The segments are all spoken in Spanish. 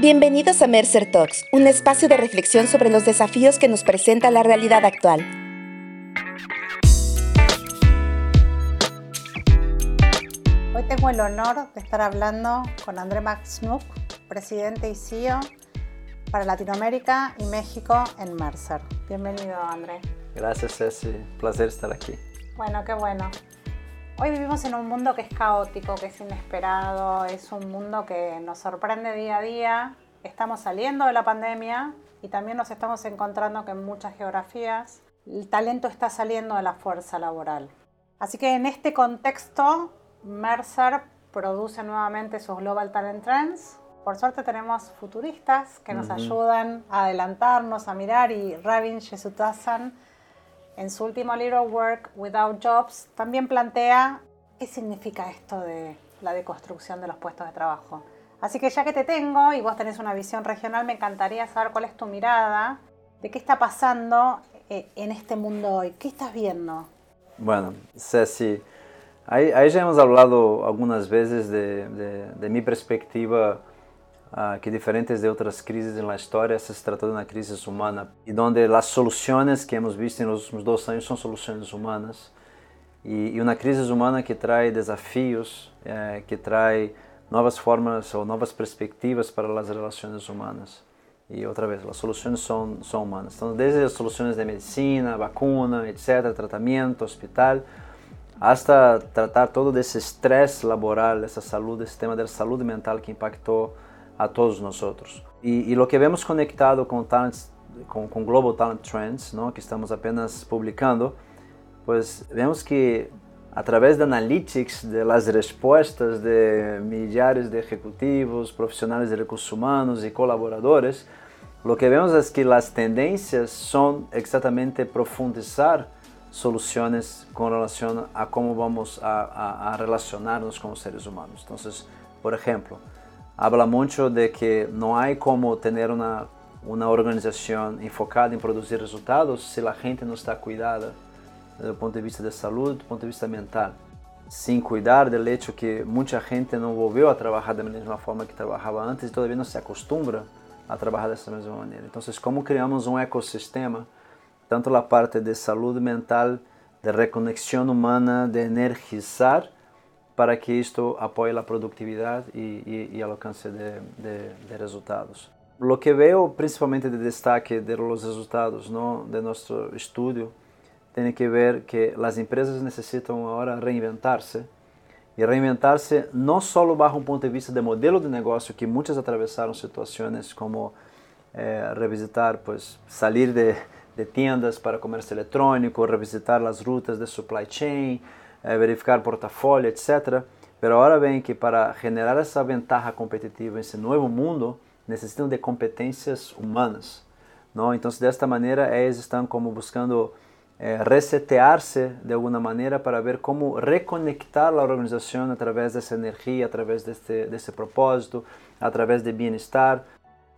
Bienvenidos a Mercer Talks, un espacio de reflexión sobre los desafíos que nos presenta la realidad actual. Hoy tengo el honor de estar hablando con André Max presidente y CEO para Latinoamérica y México en Mercer. Bienvenido, André. Gracias, Ceci. Placer estar aquí. Bueno, qué bueno. Hoy vivimos en un mundo que es caótico, que es inesperado, es un mundo que nos sorprende día a día. Estamos saliendo de la pandemia y también nos estamos encontrando que en muchas geografías el talento está saliendo de la fuerza laboral. Así que en este contexto, Mercer produce nuevamente sus Global Talent Trends. Por suerte tenemos futuristas que nos ayudan a adelantarnos, a mirar y Ravin Jesutasan en su último libro Work Without Jobs, también plantea qué significa esto de la deconstrucción de los puestos de trabajo. Así que ya que te tengo y vos tenés una visión regional, me encantaría saber cuál es tu mirada de qué está pasando eh, en este mundo hoy. ¿Qué estás viendo? Bueno, Ceci, ahí, ahí ya hemos hablado algunas veces de, mi perspectiva que diferentes de outras crises na história, essa se trata de uma crise humana e onde as soluções que hemos visto nos últimos dois anos são soluções humanas e, e uma crise humana que traz desafios, eh, que traz novas formas ou novas perspectivas para as relações humanas. E outra vez, as soluções são, são humanas. Então, desde as soluções de medicina, vacuna, etc., tratamento, hospital, hasta tratar todo esse estresse laboral, essa saúde, esse tema da saúde mental que impactou a todos nosotros. Y, y lo que vemos conectado con, talents, con, con, Global Talent Trends, ¿no? que estamos apenas publicando, pues vemos que a través de analytics, de las de millares de ejecutivos, profesionales de recursos humanos y colaboradores, lo que vemos es que las tendencias son exactamente profundizar soluciones con relación a cómo vamos a, a, a relacionarnos con los seres humanos. Entonces, por ejemplo, habla muito de que não há como ter uma uma organização enfocada em produzir resultados se a gente não está cuidada do ponto de vista de saúde, do ponto de vista mental. Sem cuidar do hecho que muita gente não voltou a trabalhar da mesma forma que trabalhava antes e todavia não se acostumbra a trabalhar dessa mesma maneira. Então, como criamos um ecossistema, tanto na parte de saúde mental, de reconexão humana, de energizar, para que esto apoye la productividad y, y, y el alcance de, de, de, resultados. Lo que veo principalmente de destaque de los resultados ¿no? de nuestro estudio tiene que ver que las empresas necesitan ahora reinventarse y reinventarse no solo bajo un punto de vista de modelo de negocio, que muchas atravesaron situaciones como eh, revisitar, pues salir de, de tiendas para comercio electrónico, revisitar las rutas de supply chain, eh, verificar portafolio, etc. Pero ahora ven que para generar essa ventaja competitiva nesse novo mundo, necessitam de competências humanas. Não? Então, desta maneira, eles estão como buscando eh, resetear-se de alguma maneira para ver como reconectar a organização através dessa energia, através desse, desse propósito, através de bem-estar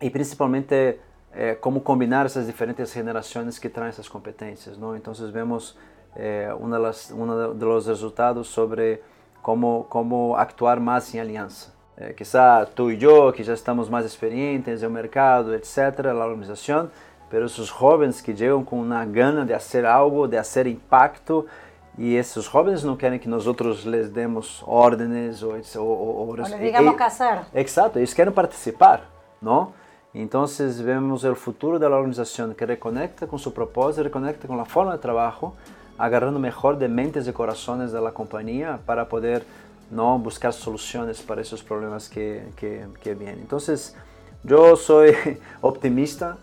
e principalmente eh, como combinar essas diferentes gerações que trazem essas competências. Não? Então, vemos eh, um dos resultados sobre como, como actuar mais em aliança. Eh, quizá tu e eu, que já estamos mais experientes no mercado, etc., na organização, mas esses jovens que chegam com uma gana de fazer algo, de fazer impacto, e esses jovens não querem que nós outros les demos ordens ou ou, ou, digamos eh, casar. Exato, eles querem participar, não? Então, vemos o futuro da organização que reconecta com seu propósito, reconecta com a forma de trabalho agarrando mejor de mentes y corazones de la compañía para poder ¿no? buscar soluciones para esos problemas que, que, que vienen. Entonces, yo soy optimista,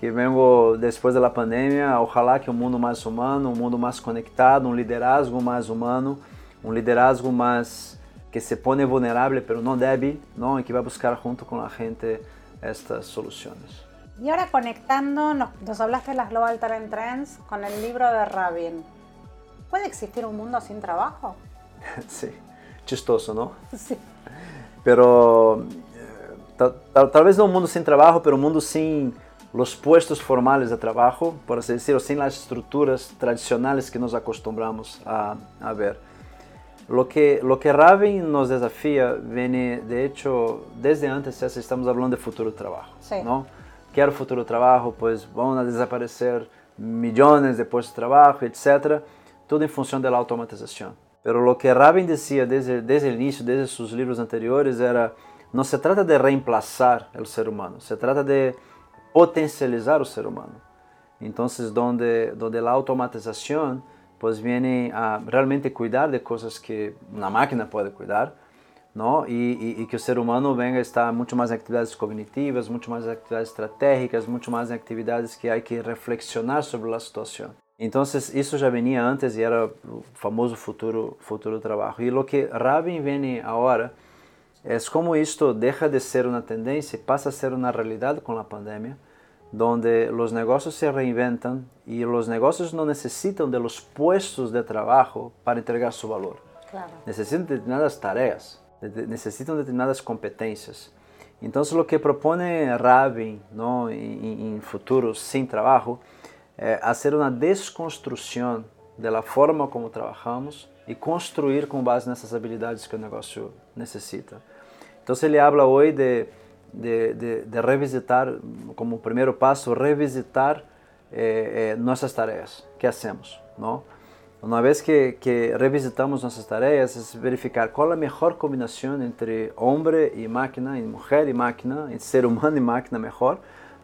que vengo después de la pandemia, ojalá que un mundo más humano, un mundo más conectado, un liderazgo más humano, un liderazgo más que se pone vulnerable pero no débil, ¿no? y que va a buscar junto con la gente estas soluciones. Y ahora conectando, nos, nos, hablaste de las Global Talent Trends con el libro de Rabin. ¿Puede existir un mundo sin trabajo? sí, chistoso, ¿no? Sí. Pero eh, tal, tal, tal, vez no un mundo sin trabajo, pero un mundo sin los puestos formales de trabajo, por así decirlo, sin las estructuras tradicionales que nos acostumbramos a, a ver. Lo que, lo que Raven nos desafía viene, de hecho, desde antes ya estamos hablando de futuro trabajo. Sí. ¿no? Quiero futuro trabajo, pues van a desaparecer millones de puestos de trabajo, etc. tudo em função da automatização. Pero o que Rabin dizia desde, desde o início, desde seus livros anteriores, era não se trata de reemplazar o ser humano, se trata de potencializar o ser humano. Então, onde, onde a automatização pues viene a realmente cuidar de coisas que uma máquina pode cuidar, não? E, e, e que o ser humano venha a estar muito mais em atividades cognitivas, muito mais em atividades estratégicas, muito mais em atividades que há que reflexionar sobre a situação. Entonces, eso ya venía antes y era el famoso futuro, futuro trabajo. Y lo que Rabin viene ahora es como esto deja de ser una tendencia y pasa a ser una realidad con la pandemia, donde los negocios se reinventan y los negocios no necesitan de los puestos de trabajo para entregar su valor. Claro. Necesitan determinadas tareas, necesitan determinadas competencias. Entonces lo que propone Rabin ¿no? en, en futuro sin trabajo es hacer una desconstrucción de la forma como trabajamos y construir con base nessas habilidades que o negócio necessita. Então, ele habla hoje de, de, de, de revisitar, como primeiro passo, revisitar eh, eh, nossas tarefas, que hacemos, não? Uma vez que, que revisitamos nossas tarefas, é verificar qual é a melhor combinação entre homem e máquina, entre mulher e máquina, entre ser humano e máquina melhor,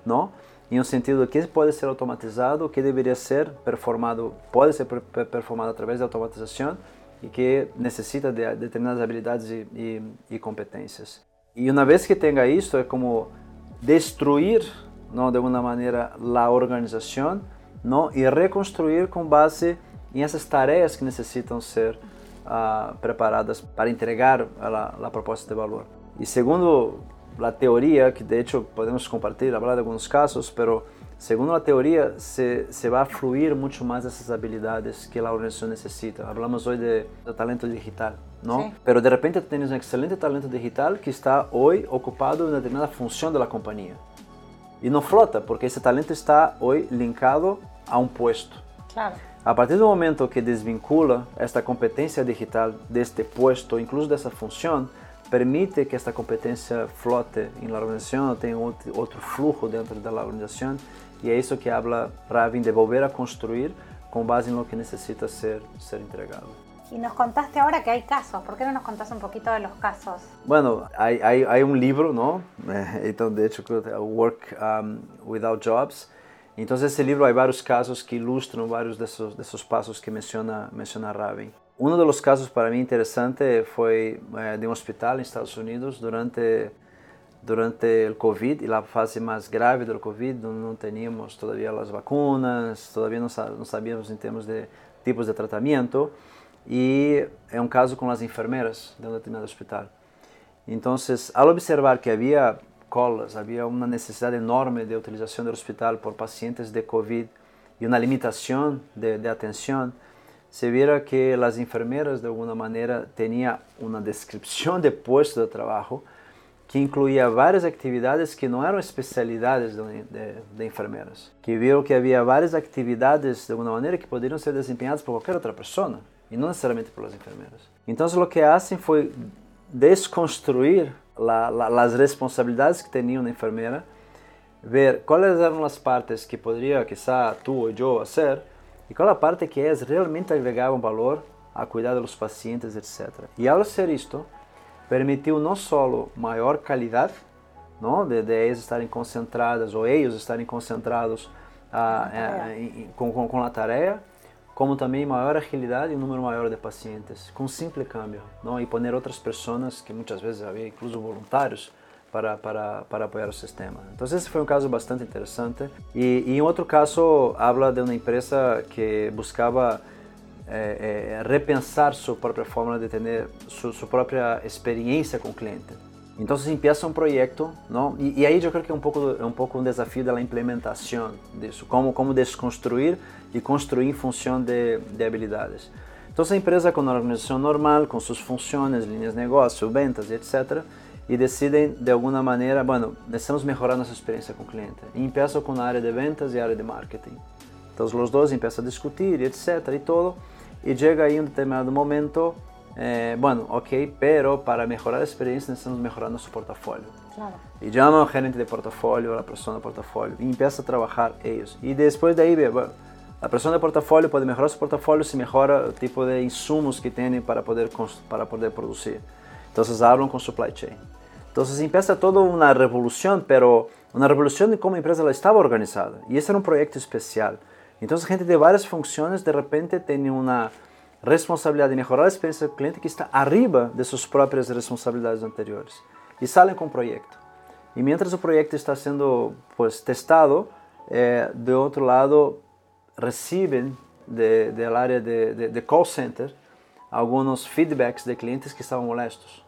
não? Em um sentido que pode ser automatizado, que deveria ser performado, pode ser performado através da automatização e que necessita de determinadas habilidades e, e, e competências. E uma vez que tenha isso, é como destruir, não, de alguma maneira, a organização, não, e reconstruir com base em essas tarefas que necessitam ser uh, preparadas para entregar a, a proposta de valor. E segundo la teoría, que de hecho podemos compartir, hablar de algunos casos, pero según la teoría se, se va a fluir mucho más esas habilidades que la organización necesita. Hablamos hoy de, de talento digital, ¿no? Sí. Pero de repente tienes un excelente talento digital que está hoy ocupado en una determinada función de la compañía. Y no flota, porque ese talento está hoy linkado a un puesto. Claro. A partir do momento que desvincula esta competência digital deste puesto, incluso dessa função, permite que esta competência flote na organização, tenha outro, outro flujo dentro da organização e é isso que habla Ravin de volver a construir com base em lo que necessita ser, ser entregado. Y nos contaste ahora que hay casos. ¿Por qué no nos contás un poquito de los casos? Bueno, hay, hay, hay un libro, ¿no? Então, de hecho, Work um, Without Jobs. Então, esse livro há vários casos que ilustram vários desses, desses passos que menciona, menciona Ravin. Um dos casos para mim interessante foi eh, de um hospital em Estados Unidos durante durante o Covid e a fase mais grave do Covid, não, não tínhamos todavía as vacunas, todavía não sabíamos em termos de tipos de tratamento e é um caso com as enfermeiras de um determinado hospital. Então, ao observar que havia colas, havia uma necessidade enorme de utilização do hospital por pacientes de Covid e uma limitação de, de atenção, se viera que as enfermeiras de alguma maneira tinham uma descrição de posto de trabalho que incluía várias atividades que não eram especialidades de, enfermeiras, que viram que havia várias atividades de alguma maneira que poderiam ser desempenhadas por qualquer outra pessoa e não necessariamente pelas enfermeiras. Então, o que fazem foi desconstruir la, la, as responsabilidades que tinham na enfermeira, ver quais eram as partes que poderia, quizá, tu ou eu fazer e qual a parte que eles realmente agregavam valor a cuidar dos pacientes, etc. E ao ser isto, permitiu não só maior qualidade, não, de, de eles estarem concentradas ou eles estarem concentrados ah, eh, com, com, com a tarefa, como também maior agilidade e um número maior de pacientes, com um simples câmbio, não? e pôr outras pessoas, que muitas vezes havia incluso voluntários, para, para, para apoiar o sistema. Então, esse foi um caso bastante interessante. E, e em outro caso, habla de uma empresa que buscava é, é, repensar sua própria forma de ter sua, sua própria experiência com o cliente. Então, se empieza um projeto, não? E, e, aí eu creio que é um pouco é um pouco um desafio da implementação disso, como como desconstruir e construir em função de, de habilidades. Então, essa empresa com uma organização normal, com suas funções, linhas de negócio, ventas, etc., e decidem de alguma maneira, bueno, necessitamos melhorar nossa experiência com o cliente. E começam com a área de ventas e a área de marketing. Então, os dois começam a discutir, etc. e tudo. E chega aí um determinado momento eh, bueno, ok, pero para mejorar la experiencia necesitamos mejorar nuestro portafolio. Claro. Y llama al gerente de portafolio, a la persona de portafolio, y empieza a trabajar ellos. Y después de ahí, bueno, la persona de portafolio puede mejorar su portafolio si mejora el tipo de insumos que tiene para poder, para poder producir. Entonces hablan con supply chain. Entonces empieza toda una revolución, pero una revolución de cómo la empresa la estaba organizada. Y ese era un proyecto especial. Entonces gente de varias funciones de repente tiene una responsabilidad de mejorar la experiencia del cliente que está arriba de sus propias responsabilidades anteriores. Y salen con proyecto. Y mientras el proyecto está siendo pues, testado, eh, de otro lado reciben de, del área de, de, de call center algunos feedbacks de clientes que estaban molestos.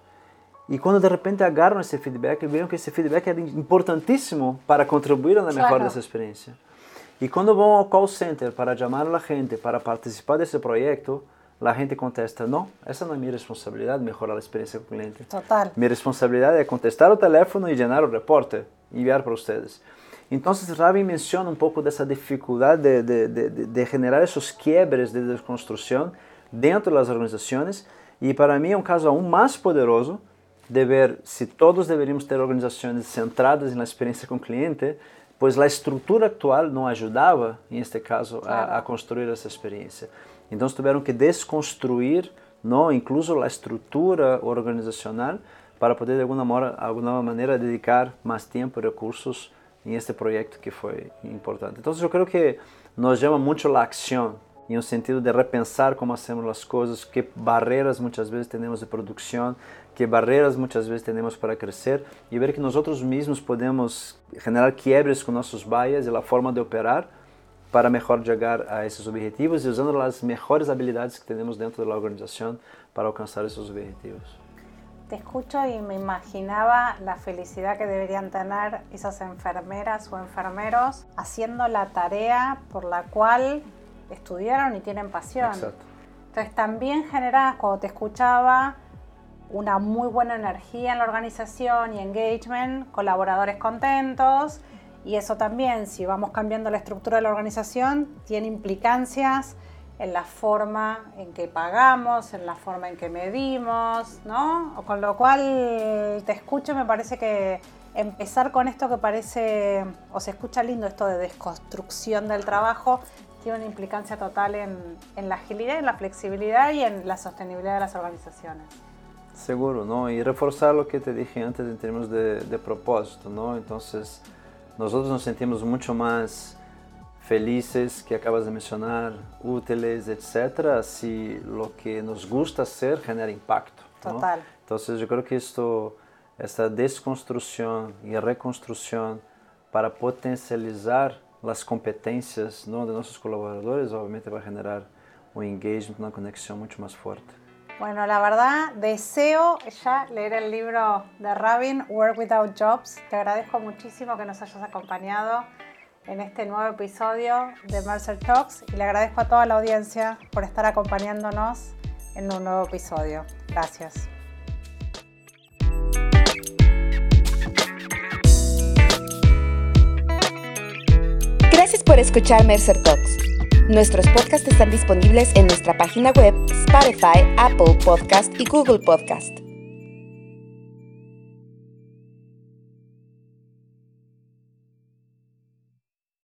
E quando de repente agarram esse feedback, viram que esse feedback era importantíssimo para contribuir na melhor claro. dessa experiência. E quando vão ao call center para chamar a gente para participar desse projeto, a gente contesta: não, essa não é minha responsabilidade, melhorar a experiência com o cliente. Total. Minha responsabilidade é contestar o telefone e llenar o reporte e enviar para vocês. Então, Rabin menciona um pouco dessa dificuldade de, de, de, de generar esses quebres de desconstrução dentro das organizações. E para mim é um caso aún mais poderoso de ver se todos deveríamos ter organizações centradas na experiência com o cliente, pois a estrutura atual não ajudava, em este caso, a, a construir essa experiência. Então tiveram que desconstruir, não, incluso a estrutura organizacional, para poder de alguma, mora, alguma maneira dedicar mais tempo e recursos em este projeto que foi importante. Então eu creio que nos chama muito a ação em um sentido de repensar como hacemos as coisas, que barreiras muitas vezes temos de produção, que barreiras muitas vezes temos para crescer e ver que nós mesmos podemos generar quiebres com nossos bias e a forma de operar para melhor chegar a esses objetivos e usando as melhores habilidades que temos dentro da organização para alcançar esses objetivos. Te escucho y me imaginaba la felicidad que deberían tener esas enfermeras o enfermeros haciendo la tarea por la cual estudiaron y tienen pasión. Exacto. Entonces también generas, cuando te escuchaba, una muy buena energía en la organización y engagement, colaboradores contentos y eso también, si vamos cambiando la estructura de la organización, tiene implicancias en la forma en que pagamos, en la forma en que medimos, ¿no? Con lo cual te escucho, me parece que empezar con esto que parece, o se escucha lindo esto de desconstrucción del trabajo, tiene una implicancia total en, en la agilidad, en la flexibilidad y en la sostenibilidad de las organizaciones. Seguro, ¿no? Y reforzar lo que te dije antes en términos de, de propósito, ¿no? Entonces, nosotros nos sentimos mucho más felices, que acabas de mencionar, útiles, etcétera, si lo que nos gusta hacer genera impacto. ¿no? Total. Entonces, yo creo que esto, esta desconstrucción y reconstrucción para potencializar las competencias ¿no? de nuestros colaboradores, obviamente va a generar un engagement, una conexión mucho más fuerte. Bueno, la verdad, deseo ya leer el libro de Rabin, Work Without Jobs. Te agradezco muchísimo que nos hayas acompañado en este nuevo episodio de Mercer Talks y le agradezco a toda la audiencia por estar acompañándonos en un nuevo episodio. Gracias. Por escuchar Mercer Talks. Nuestros podcasts están disponibles en nuestra página web, Spotify, Apple Podcast y Google Podcast.